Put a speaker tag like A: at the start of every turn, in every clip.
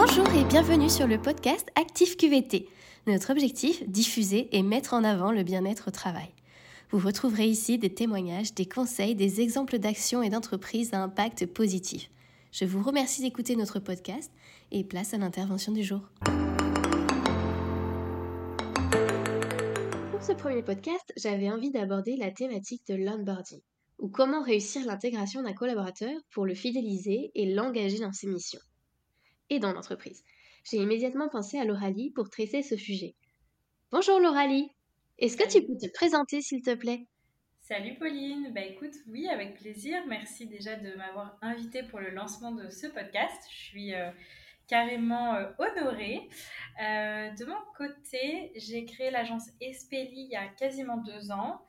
A: Bonjour et bienvenue sur le podcast Actif QVT. Notre objectif, diffuser et mettre en avant le bien-être au travail. Vous retrouverez ici des témoignages, des conseils, des exemples d'actions et d'entreprises à impact positif. Je vous remercie d'écouter notre podcast et place à l'intervention du jour. Pour ce premier podcast, j'avais envie d'aborder la thématique de l'onboarding, ou comment réussir l'intégration d'un collaborateur pour le fidéliser et l'engager dans ses missions. Et dans l'entreprise. J'ai immédiatement pensé à Lauralie pour traiter ce sujet. Bonjour Lauralie, est-ce que tu peux te présenter s'il te plaît?
B: Salut Pauline, bah écoute, oui, avec plaisir. Merci déjà de m'avoir invité pour le lancement de ce podcast. Je suis euh, carrément euh, honorée. Euh, de mon côté, j'ai créé l'agence Espeli il y a quasiment deux ans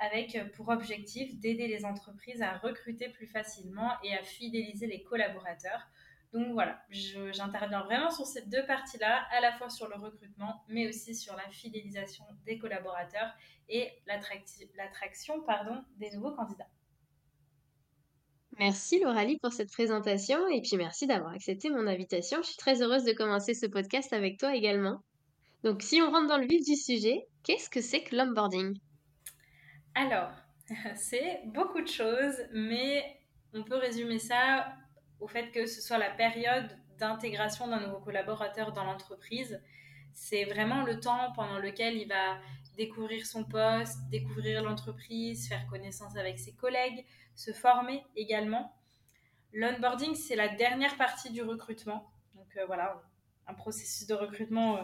B: avec pour objectif d'aider les entreprises à recruter plus facilement et à fidéliser les collaborateurs donc voilà, j'interviens vraiment sur ces deux parties-là, à la fois sur le recrutement, mais aussi sur la fidélisation des collaborateurs et l'attraction pardon, des nouveaux candidats.
A: Merci Lauralie pour cette présentation et puis merci d'avoir accepté mon invitation. Je suis très heureuse de commencer ce podcast avec toi également. Donc si on rentre dans le vif du sujet, qu'est-ce que c'est que l'onboarding?
B: Alors, c'est beaucoup de choses, mais on peut résumer ça au fait que ce soit la période d'intégration d'un nouveau collaborateur dans l'entreprise. C'est vraiment le temps pendant lequel il va découvrir son poste, découvrir l'entreprise, faire connaissance avec ses collègues, se former également. L'onboarding, c'est la dernière partie du recrutement. Donc euh, voilà, un processus de recrutement euh,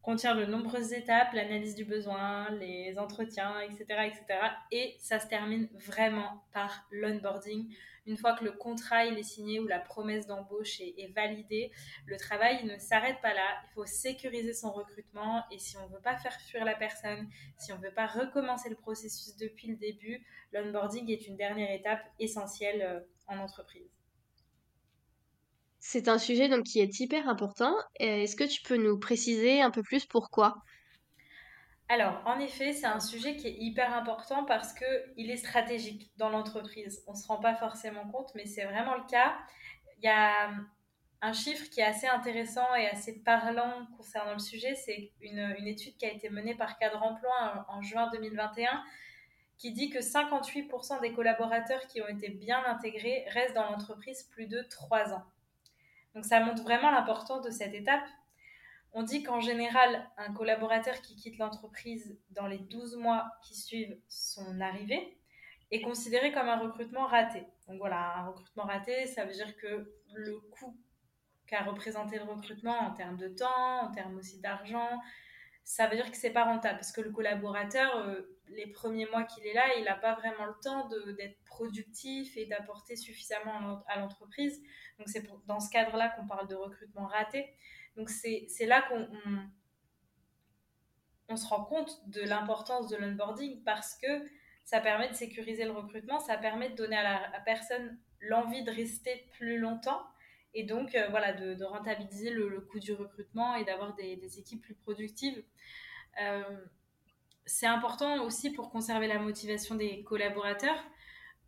B: contient de nombreuses étapes, l'analyse du besoin, les entretiens, etc., etc. Et ça se termine vraiment par l'onboarding. Une fois que le contrat est signé ou la promesse d'embauche est, validée, le travail ne s'arrête pas là. Il faut sécuriser son recrutement et si on ne veut pas faire fuir la personne, si on ne veut pas recommencer le processus depuis le début, l'onboarding est une dernière étape essentielle euh, en entreprise.
A: C'est un sujet donc qui est hyper important. Est-ce que tu peux nous préciser un peu plus pourquoi?
B: Alors, en effet, c'est un sujet qui est hyper important parce qu'il est stratégique dans l'entreprise. On ne se rend pas forcément compte, mais c'est vraiment le cas. Il y a un chiffre qui est assez intéressant et assez parlant concernant le sujet. C'est une, étude qui a été menée par Cadre Emploi en, en juin 2021 qui dit que 58% des collaborateurs qui ont été bien intégrés restent dans l'entreprise plus de 3 ans. Donc ça montre vraiment l'importance de cette étape. On dit qu'en général, un collaborateur qui quitte l'entreprise dans les 12 mois qui suivent son arrivée est considéré comme un recrutement raté. Donc voilà, un recrutement raté, ça veut dire que le coût qu'a représenté le recrutement en termes de temps, en termes aussi d'argent, ça veut dire que c'est pas rentable parce que le collaborateur, euh, les premiers mois qu'il est là, il n'a pas vraiment le temps d'être productif et d'apporter suffisamment à l'entreprise. Donc c'est dans ce cadre-là qu'on parle de recrutement raté. Donc c'est là qu'on on, se rend compte de l'importance de l'onboarding parce que ça permet de sécuriser le recrutement, ça permet de donner à la personne l'envie de rester plus longtemps et donc euh, voilà de, rentabiliser le, coût du recrutement et d'avoir des, équipes plus productives. Euh, c'est important aussi pour conserver la motivation des collaborateurs.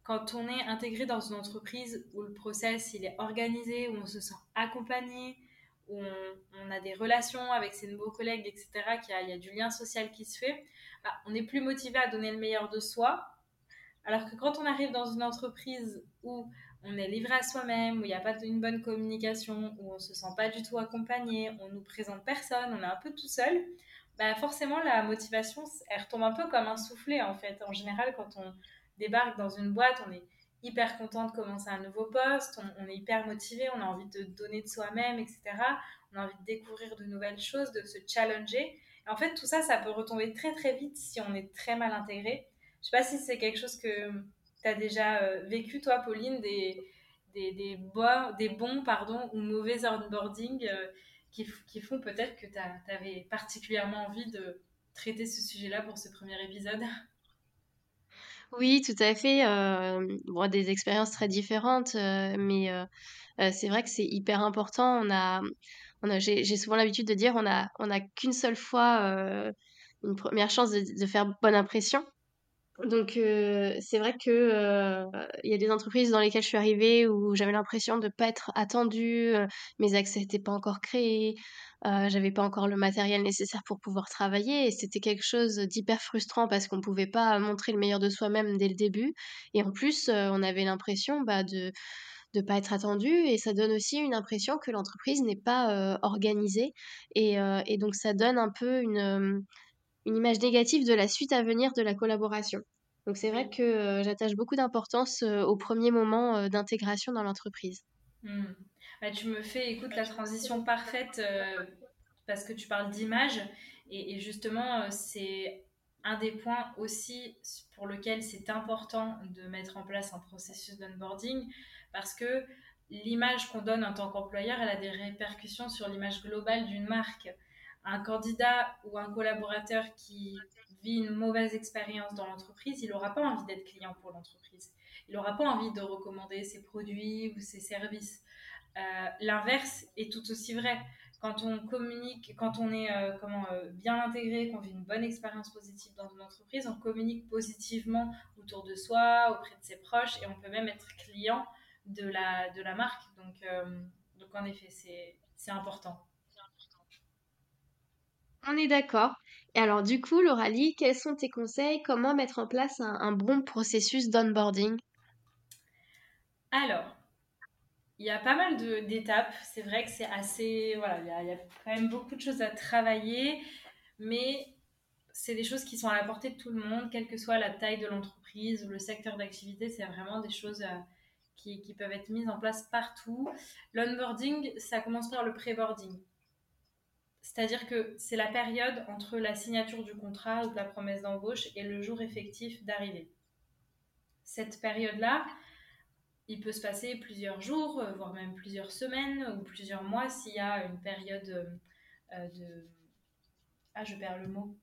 B: Quand on est intégré dans une entreprise où le process il est organisé, où on se sent accompagné, où on, a des relations avec ses nouveaux collègues, etc., qu'il y, a, du lien social qui se fait, bah, on est plus motivé à donner le meilleur de soi. Alors que quand on arrive dans une entreprise où on est livré à soi-même, où il n'y a pas une bonne communication, où on ne se sent pas du tout accompagné, on nous présente personne, on est un peu tout seul, bah forcément la motivation, elle retombe un peu comme un soufflet en fait. En général, quand on débarque dans une boîte, on est hyper content de commencer un nouveau poste, on, est hyper motivé, on a envie de donner de soi-même, etc. On a envie de découvrir de nouvelles choses, de se challenger. En fait, tout ça, ça peut retomber très très vite si on est très mal intégré. Je sais pas si c'est quelque chose que tu as déjà euh, vécu, toi, Pauline, des, des, des, des bons pardon, ou mauvais onboarding euh, qui, font peut-être que tu avais particulièrement envie de traiter ce sujet-là pour ce premier épisode?
A: Oui, tout à fait. Euh, bon, des expériences très différentes, mais c'est vrai que c'est hyper important. On a, on a, j'ai souvent l'habitude de dire, on a, on qu'une seule fois une première chance de, faire bonne impression. Donc euh, c'est vrai que euh, il y a des entreprises dans lesquelles je suis arrivée où j'avais l'impression de pas être attendue, euh, mes accès n'étaient pas encore créés, j'avais pas encore le matériel nécessaire pour pouvoir travailler et c'était quelque chose d'hyper frustrant parce qu'on pouvait pas montrer le meilleur de soi-même dès le début. Et en plus on avait l'impression bah, de de pas être attendu et ça donne aussi une impression que l'entreprise n'est pas organisée. Et, et donc ça donne un peu une une image négative de la suite à venir de la collaboration. Donc c'est vrai que euh, j'attache beaucoup d'importance euh, au premier moment euh, d'intégration dans l'entreprise.
B: Hmm. Bah, tu me fais, écoute, la transition parfaite parce que tu parles d'image et, et justement, c'est un des points aussi pour lequel c'est important de mettre en place un processus d'onboarding parce que l'image qu'on donne en tant qu'employeur, elle a des répercussions sur l'image globale d'une marque. Un candidat ou un collaborateur qui vit une mauvaise expérience dans l'entreprise, il n'aura pas envie d'être client pour l'entreprise. Il n'aura pas envie de recommander ses produits ou ses services. Euh, L'inverse est tout aussi vrai. Quand on communique, quand on est euh, comment, euh, bien intégré, qu'on vit une bonne expérience positive dans une entreprise, on communique positivement autour de soi, auprès de ses proches, et on peut même être client de la, de la marque. Donc, donc en effet, c'est important.
A: On est d'accord. Et alors du coup, Lauralie, quels sont tes conseils? Comment mettre en place un, bon processus d'onboarding?
B: Alors, il y a pas mal d'étapes. C'est vrai que c'est assez. Voilà, il y, a, il y, a, quand même beaucoup de choses à travailler, mais c'est des choses qui sont à la portée de tout le monde, quelle que soit la taille de l'entreprise ou le secteur d'activité. C'est vraiment des choses euh, qui, qui, peuvent être mises en place partout. L'onboarding, ça commence par le pré-boarding. C'est-à-dire que c'est la période entre la signature du contrat ou de la promesse d'embauche et le jour effectif d'arrivée. Cette période-là, il peut se passer plusieurs jours, euh, voire même plusieurs semaines ou plusieurs mois s'il y a une période euh, de... Ah, je perds le mot.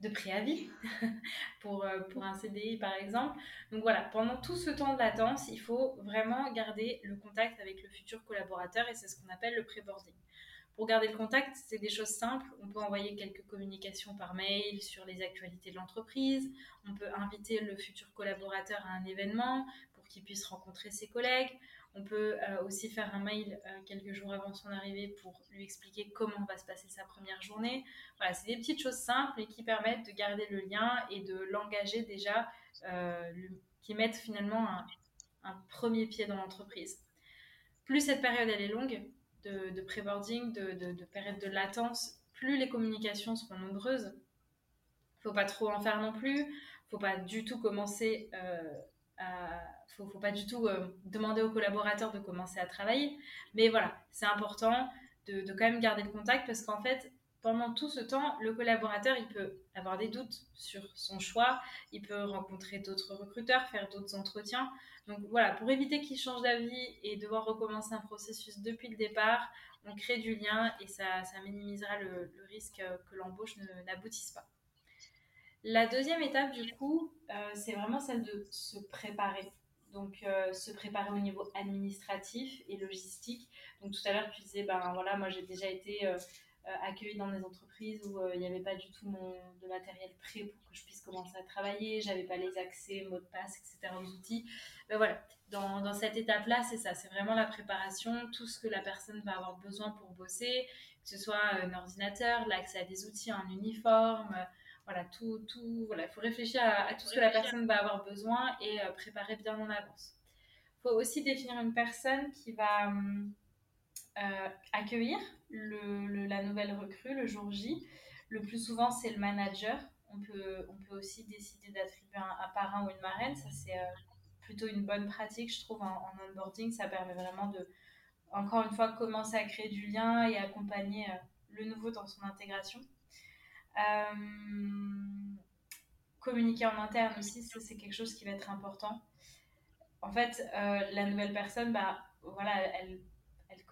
B: De préavis pour, euh, pour un CDI par exemple. Donc voilà, pendant tout ce temps de latence, il faut vraiment garder le contact avec le futur collaborateur et c'est ce qu'on appelle le pré-boarding. Pour garder le contact, c'est des choses simples. On peut envoyer quelques communications par mail sur les actualités de l'entreprise. On peut inviter le futur collaborateur à un événement pour qu'il puisse rencontrer ses collègues. On peut euh, aussi faire un mail euh, quelques jours avant son arrivée pour lui expliquer comment va se passer sa première journée. Voilà, c'est des petites choses simples et qui permettent de garder le lien et de l'engager déjà, euh, qui mettent finalement un, un premier pied dans l'entreprise. Plus cette période elle est longue, de, pré-boarding, de, de, de, période de latence, plus les communications seront nombreuses. Faut pas trop en faire non plus. Faut pas du tout commencer euh, faut, faut pas du tout euh, demander aux collaborateurs de commencer à travailler. Mais voilà, c'est important de, de, quand même garder le contact parce qu'en fait, pendant tout ce temps, le collaborateur, il peut avoir des doutes sur son choix, il peut rencontrer d'autres recruteurs, faire d'autres entretiens. Donc voilà, pour éviter qu'il change d'avis et devoir recommencer un processus depuis le départ, on crée du lien et ça, ça minimisera le, risque que l'embauche n'aboutisse pas. La deuxième étape, du coup, euh, c'est vraiment celle de se préparer. Donc, euh, se préparer au niveau administratif et logistique. Donc, tout à l'heure, tu disais, ben voilà, moi j'ai déjà été euh, accueillie dans des entreprises où il n'y avait pas du tout mon, de matériel prêt pour que je puisse commencer à travailler, j'avais pas les accès, mots de passe, etc. aux outils. Ben voilà, dans, dans cette étape-là, c'est ça, c'est vraiment la préparation, tout ce que la personne va avoir besoin pour bosser, que ce soit un ordinateur, l'accès à des outils, un uniforme, voilà, tout, tout, voilà, il faut réfléchir à, à, tout ce que la personne va avoir besoin et euh, préparer bien en avance. Il faut aussi définir une personne qui va euh, accueillir la nouvelle recrue le jour J. Le plus souvent, c'est le manager. On peut, on peut aussi décider d'attribuer un, un, parrain ou une marraine. Ça, c'est euh, plutôt une bonne pratique, je trouve, en, onboarding. Ça permet vraiment de, encore une fois, commencer à créer du lien et accompagner euh, le nouveau dans son intégration. Communiquer en interne aussi, c'est quelque chose qui va être important. En fait, la nouvelle personne, bah, voilà, elle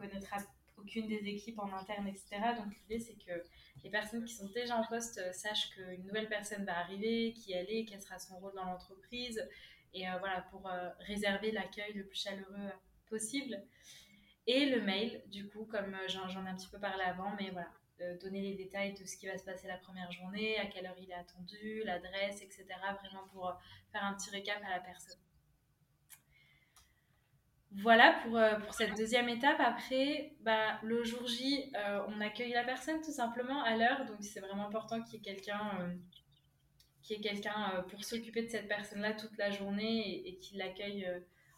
B: connaîtra aucune des équipes en interne, etc. Donc l'idée c'est que les personnes qui sont déjà en poste euh, sachent qu'une nouvelle personne va arriver, qui elle est, quel sera son rôle dans l'entreprise, et euh, voilà, pour euh, réserver l'accueil le plus chaleureux possible. Et le mail, du coup, comme j'en ai un petit peu parlé avant, mais voilà, donner les détails de ce qui va se passer la première journée, à quelle heure il est attendu, l'adresse, etc. Vraiment pour faire un petit récap à la personne. Voilà pour, pour cette deuxième étape. Après, bah, le jour J, on accueille la personne tout simplement à l'heure. Donc c'est vraiment important qu'il y ait quelqu'un quelqu'un pour s'occuper de cette personne-là toute la journée et, et qui l'accueille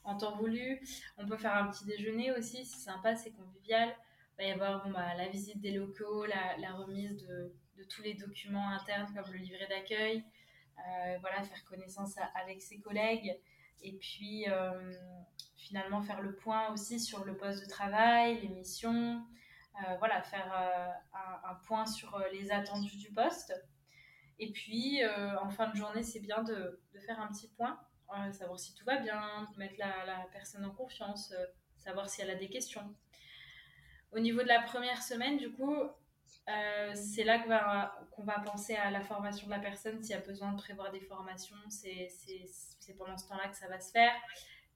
B: en temps voulu. On peut faire un petit déjeuner aussi, c'est sympa, c'est convivial. Il va y avoir bah, la visite des locaux, la, remise de, tous les documents internes comme le livret d'accueil, euh, voilà, faire connaissance avec ses collègues et puis euh, finalement faire le point aussi sur le poste de travail, les missions, euh, voilà, faire un, point sur les attendus du poste. Et puis en fin de journée, c'est bien de, de, faire un petit point savoir si tout va bien, mettre la, personne en confiance, euh, savoir si elle a des questions. Au niveau de la première semaine, du coup, euh, c'est là qu'on va, penser à la formation de la personne. S'il y a besoin de prévoir des formations, c'est, pendant ce temps-là que ça va se faire.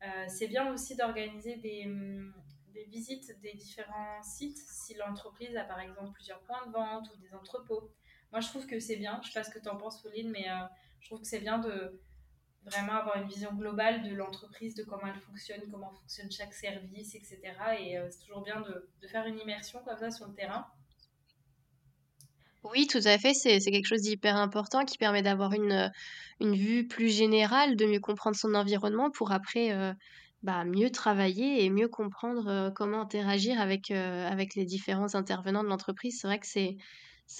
B: Euh, c'est bien aussi d'organiser des, hum, des, visites des différents sites si l'entreprise a par exemple plusieurs points de vente ou des entrepôts. Moi, je trouve que c'est bien. Je ne sais pas ce que tu en penses, Pauline, mais je trouve que c'est bien de, vraiment avoir une vision globale de l'entreprise, de comment elle fonctionne, comment fonctionne chaque service, etc. Et euh, c'est toujours bien de, faire une immersion comme ça sur le terrain.
A: Oui, tout à fait. C'est, quelque chose d'hyper important qui permet d'avoir une, une vue plus générale, de mieux comprendre son environnement pour après euh, bah, mieux travailler et mieux comprendre euh, comment interagir avec, les différents intervenants de l'entreprise. C'est vrai que c'est,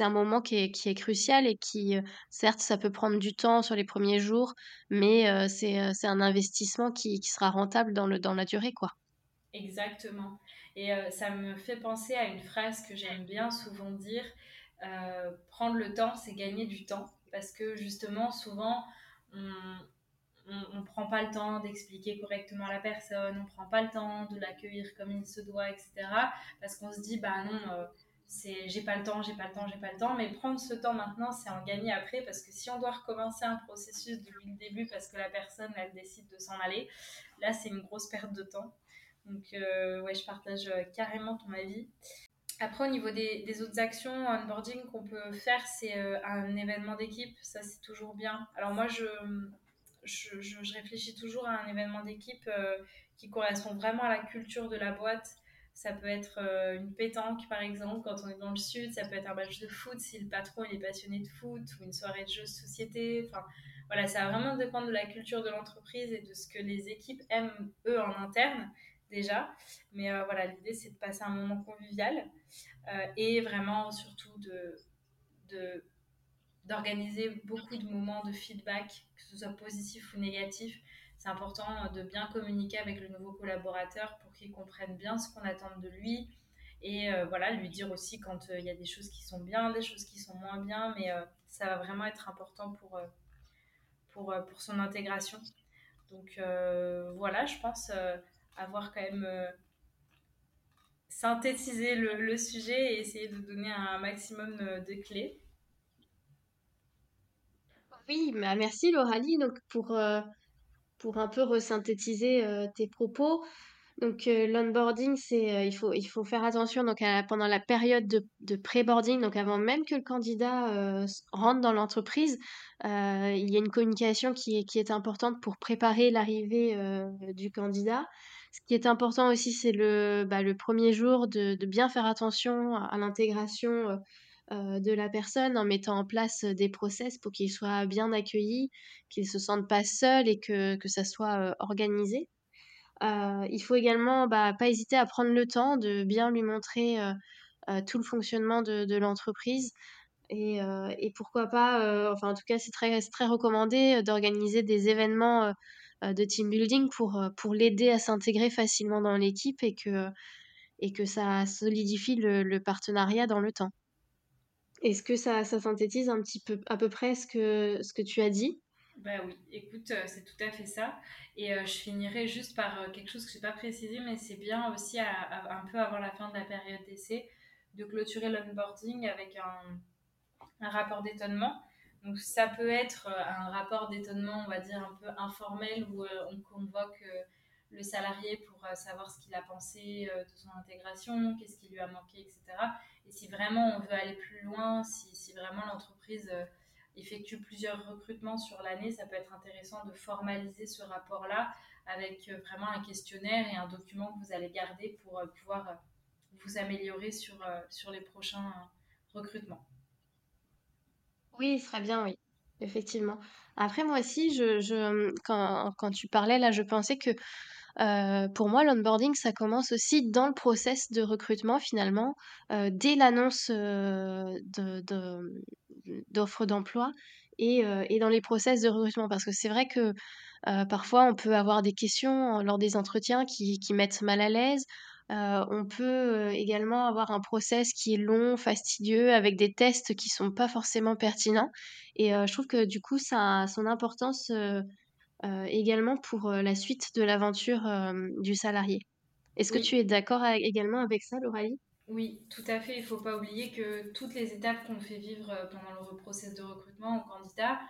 A: un moment qui est, crucial et qui, euh, certes, ça peut prendre du temps sur les premiers jours, mais euh, c'est, euh, un investissement qui, qui, sera rentable dans, le, dans la durée, quoi.
B: Exactement. Et ça me fait penser à une phrase que j'aime bien souvent dire, prendre le temps, c'est gagner du temps. Parce que justement, souvent, on, ne prend pas le temps d'expliquer correctement à la personne, on ne prend pas le temps de l'accueillir comme il se doit, etc. Parce qu'on se dit, bah non, c'est j'ai pas le temps, j'ai pas le temps, j'ai pas le temps, mais prendre ce temps maintenant, c'est en gagner après parce que si on doit recommencer un processus depuis le début parce que la personne elle décide de s'en aller, là c'est une grosse perte de temps. Donc euh, ouais, je partage euh, carrément ton avis. Après au niveau des, autres actions onboarding qu'on peut faire, c'est euh, un événement d'équipe, ça c'est toujours bien. Alors moi je je, je, réfléchis toujours à un événement d'équipe qui correspond vraiment à la culture de la boîte ça peut être euh, une pétanque, par exemple, quand on est dans le sud. Ça peut être un match de foot si le patron il est passionné de foot ou une soirée de jeux de société. Enfin, voilà, ça va vraiment dépendre de la culture de l'entreprise et de ce que les équipes aiment, eux, en interne, déjà. Mais euh, voilà, l'idée, c'est de passer un moment convivial euh, et vraiment, surtout, de, d'organiser beaucoup de moments de feedback, que ce soit positif ou négatif, c'est important de bien communiquer avec le nouveau collaborateur pour qu'il comprenne bien ce qu'on attend de lui et euh, voilà lui dire aussi quand euh, il y a des choses qui sont bien, des choses qui sont moins bien, mais euh, ça va vraiment être important pour, pour, pour son intégration. Donc voilà, je pense avoir quand même synthétisé le, sujet et essayer de donner un maximum de clés.
A: Oui, bah, merci Lauralie donc pour pour un peu resynthétiser euh, tes propos. Donc euh, l'onboarding, c'est euh, il faut il faut faire attention donc pendant la période de, de pré-boarding, donc avant même que le candidat rentre dans l'entreprise, il y a une communication qui est qui est importante pour préparer l'arrivée du candidat. Ce qui est important aussi, c'est le bah, le premier jour de, de bien faire attention à l'intégration euh, de la personne en mettant en place euh, des process pour qu'il soit bien accueilli, qu'il se sente pas seul et que, que ça soit euh, il faut également bah, pas hésiter à prendre le temps de bien lui montrer tout le fonctionnement de, l'entreprise. Et, et, pourquoi pas, enfin en tout cas c'est très, très recommandé d'organiser des événements de team building pour, pour l'aider à s'intégrer facilement dans l'équipe et que, et que ça solidifie le, le partenariat dans le temps. Est-ce que ça, ça, synthétise un petit peu, à peu près ce que, ce que tu as dit?
B: Bah oui, écoute, euh, c'est tout à fait ça. Et euh, je finirai juste par euh, quelque chose que je n'ai pas précisé, mais c'est bien aussi un peu avant la fin de la période d'essai de clôturer l'onboarding avec un, un rapport d'étonnement. Donc ça peut être un rapport d'étonnement, on va dire, un peu informel, où on convoque le salarié pour savoir ce qu'il a pensé de son intégration, qu'est-ce qui lui a manqué, etc. Et si vraiment on veut aller plus loin, si, si vraiment l'entreprise effectue plusieurs recrutements sur l'année, ça peut être intéressant de formaliser ce rapport-là avec vraiment un questionnaire et un document que vous allez garder pour pouvoir vous améliorer sur, sur les prochains recrutements.
A: Oui, ce serait bien, oui, effectivement. Après, moi aussi, je, quand, quand tu parlais là, je pensais que euh, pour moi, l'onboarding, ça commence aussi dans le process de recrutement finalement, euh, dès l'annonce euh, d'offres d'emploi et, dans les process de recrutement. Parce que c'est vrai que parfois, on peut avoir des questions lors des entretiens qui, qui mettent mal à l'aise. On peut également avoir un process qui est long, fastidieux, avec des tests qui sont pas forcément pertinents. Et je trouve que du coup, ça a son importance également pour euh, la suite de l'aventure euh, du salarié. Est-ce que tu es d'accord également avec ça, Lauralie?
B: oui, tout à fait. Il ne faut pas oublier que toutes les étapes qu'on fait vivre euh, pendant le process de recrutement au candidat,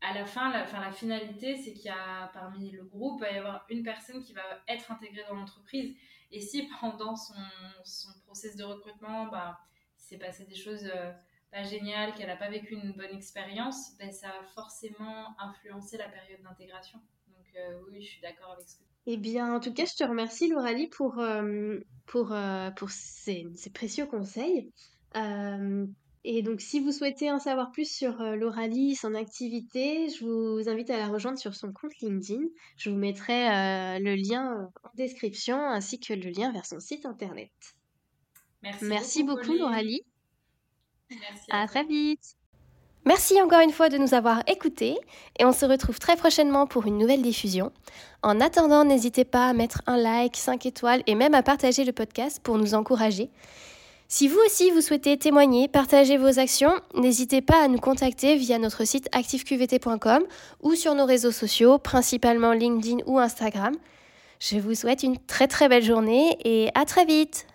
B: à la fin, la, fin, la finalité, c'est qu'il y a parmi le groupe, il va y avoir une personne qui va être intégrée dans l'entreprise. Et si pendant son, son process de recrutement, bah, il s'est passé des choses euh, pas géniales, qu'elle n'a pas vécu une bonne expérience, ben, ça va forcément influencer la période d'intégration. Donc euh, oui, je suis d'accord avec ce que
A: Eh bien, en tout cas, je te remercie, Lauralie, pour, euh, pour, euh, pour ces, ces précieux conseils. Euh, et donc, si vous souhaitez en savoir plus sur Lauralie, son activité, je vous invite à la rejoindre sur son compte LinkedIn. Je vous mettrai le lien en description ainsi que le lien vers son site internet.
B: Merci
A: Merci
B: beaucoup,
A: beaucoup. Lauralie.
B: Merci à
A: très vite.
C: Merci encore une fois de nous avoir écoutés et on se retrouve très prochainement pour une nouvelle diffusion. En attendant, n'hésitez pas à mettre un like, 5 étoiles et même à partager le podcast pour nous encourager. Si vous aussi vous souhaitez témoigner, partager vos actions, n'hésitez pas à nous contacter via notre site activeqvt.com ou sur nos réseaux sociaux, principalement LinkedIn ou Instagram. Je vous souhaite une très très belle journée et à très vite